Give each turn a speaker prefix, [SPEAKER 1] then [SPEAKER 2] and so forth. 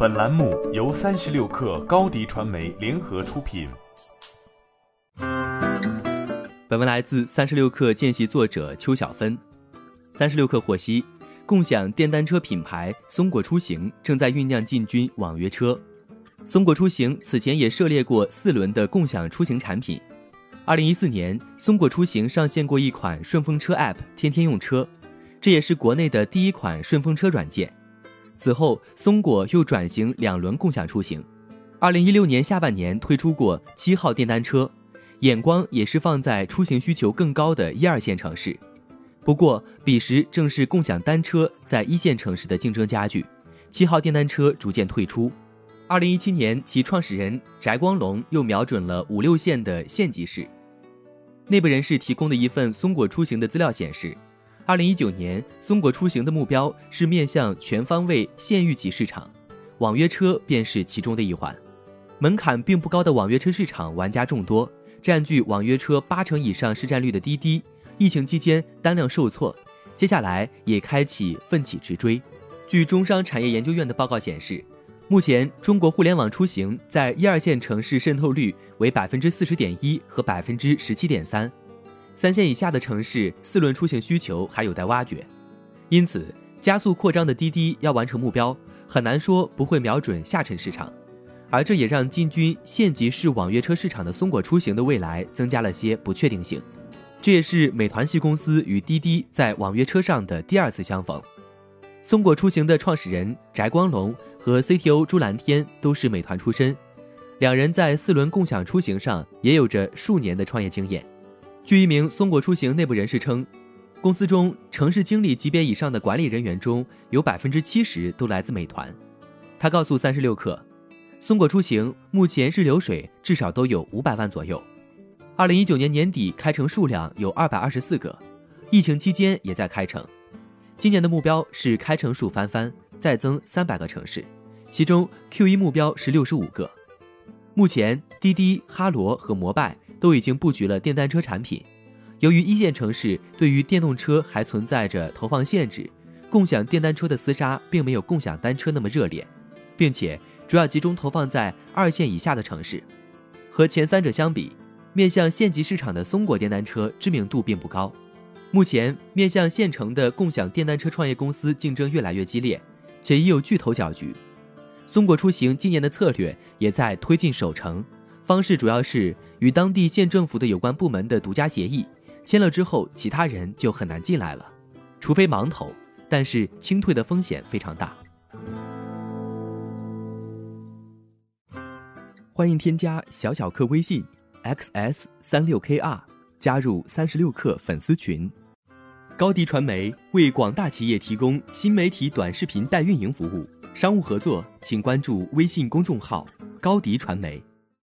[SPEAKER 1] 本栏目由三十六氪高低传媒联合出品。
[SPEAKER 2] 本文来自三十六氪见习作者邱小芬。三十六氪获悉，共享电单车品牌松果出行正在酝酿进军网约车。松果出行此前也涉猎过四轮的共享出行产品。二零一四年，松果出行上线过一款顺风车 App“ 天天用车”，这也是国内的第一款顺风车软件。此后，松果又转型两轮共享出行。二零一六年下半年推出过七号电单车，眼光也是放在出行需求更高的一二线城市。不过，彼时正是共享单车在一线城市的竞争加剧，七号电单车逐渐退出。二零一七年，其创始人翟光龙又瞄准了五六线的县级市。内部人士提供的一份松果出行的资料显示。二零一九年，松果出行的目标是面向全方位县域级市场，网约车便是其中的一环。门槛并不高的网约车市场玩家众多，占据网约车八成以上市占率的滴滴，疫情期间单量受挫，接下来也开启奋起直追。据中商产业研究院的报告显示，目前中国互联网出行在一二线城市渗透率为百分之四十点一和百分之十七点三。三线以下的城市，四轮出行需求还有待挖掘，因此加速扩张的滴滴要完成目标，很难说不会瞄准下沉市场，而这也让进军县级市网约车市场的松果出行的未来增加了些不确定性。这也是美团系公司与滴滴在网约车上的第二次相逢。松果出行的创始人翟光龙和 CTO 朱蓝天都是美团出身，两人在四轮共享出行上也有着数年的创业经验。据一名松果出行内部人士称，公司中城市经理级别以上的管理人员中有百分之七十都来自美团。他告诉三十六氪，松果出行目前日流水至少都有五百万左右。二零一九年年底开城数量有二百二十四个，疫情期间也在开城。今年的目标是开城数翻番，再增三百个城市，其中 Q 一目标是六十五个。目前滴滴、哈罗和摩拜。都已经布局了电单车产品。由于一线城市对于电动车还存在着投放限制，共享电单车的厮杀并没有共享单车那么热烈，并且主要集中投放在二线以下的城市。和前三者相比，面向县级市场的松果电单车知名度并不高。目前，面向县城的共享电单车创业公司竞争越来越激烈，且已有巨头搅局。松果出行今年的策略也在推进守城。方式主要是与当地县政府的有关部门的独家协议签了之后，其他人就很难进来了，除非盲投，但是清退的风险非常大。欢迎添加小小客微信 xs 三六 kr 加入三十六氪粉丝群。高迪传媒为广大企业提供新媒体短视频代运营服务，商务合作请关注微信公众号高迪传媒。